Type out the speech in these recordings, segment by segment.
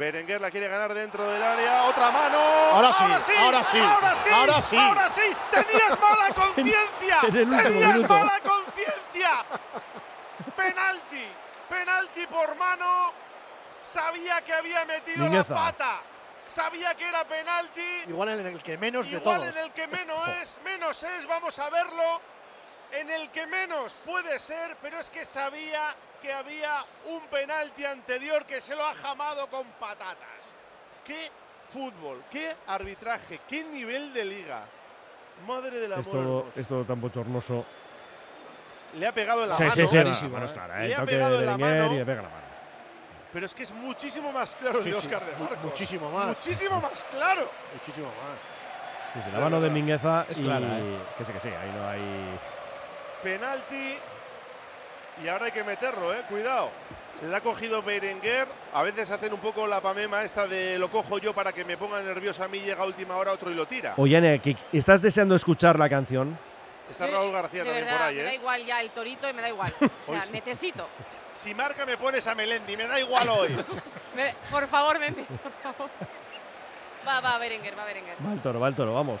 Berenguer la quiere ganar dentro del área. Otra mano. Ahora sí, ahora sí, ahora sí, ahora sí. ahora sí. Tenías mala conciencia. Tenías minuto. mala conciencia. penalti, penalti por mano. Sabía que había metido la pata. Sabía que era penalti. Igual en el que menos de Igual todos. en el que menos es, menos es, vamos a verlo. En el que menos puede ser, pero es que sabía que había un penalti anterior que se lo ha jamado con patatas. ¡Qué fútbol! ¡Qué arbitraje! ¡Qué nivel de liga! Madre del amor Es todo, hermoso. es todo tan bochornoso. Le ha pegado en la sí, mano, sí, sí, clarísimo, la mano es ¿eh? clara. Le El ha pegado en la mano. y le pega la mano. pero es que es muchísimo más claro Sí, el de sí, Oscar de Marcos. Muchísimo más. Muchísimo más claro. Muchísimo más. Sí, sí, Es la mano de. Mingueza Es y clara, ¿eh? que sí, que sí, ahí no hay. Penalti. Y ahora hay que meterlo, eh. Cuidado. Se le ha cogido Berenguer. A veces hacen un poco la pamema esta de lo cojo yo para que me ponga nervioso a mí. Llega a última hora otro y lo tira. Oye, que estás deseando escuchar la canción. Está Raúl García de también verdad, por ahí, Me da eh. igual ya el torito y me da igual. O sea, sí. necesito. Si marca me pones a Melendi, me da igual hoy. Por favor, Mendy, por favor. Va, va, Berenguer, va Berenguer. Va el toro, va el toro, vamos.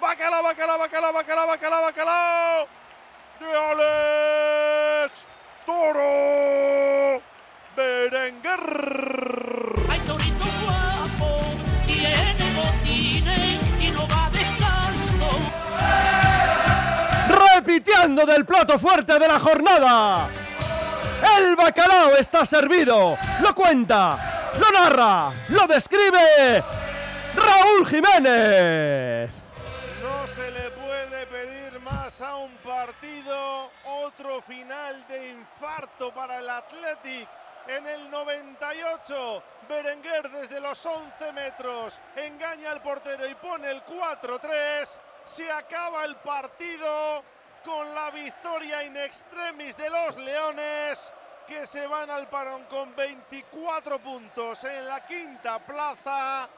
bacalao. Bacalao, bacalao, bacalao, bacalao, bacalao. De Alex Toro Berenguer. Hay torito guapo, tiene botines y no va descalzo. Repitiendo del plato fuerte de la jornada. El bacalao está servido. Lo cuenta, lo narra, lo describe Raúl Jiménez. Se le puede pedir más a un partido. Otro final de infarto para el Athletic. En el 98, Berenguer desde los 11 metros engaña al portero y pone el 4-3. Se acaba el partido con la victoria in extremis de los Leones que se van al parón con 24 puntos en la quinta plaza.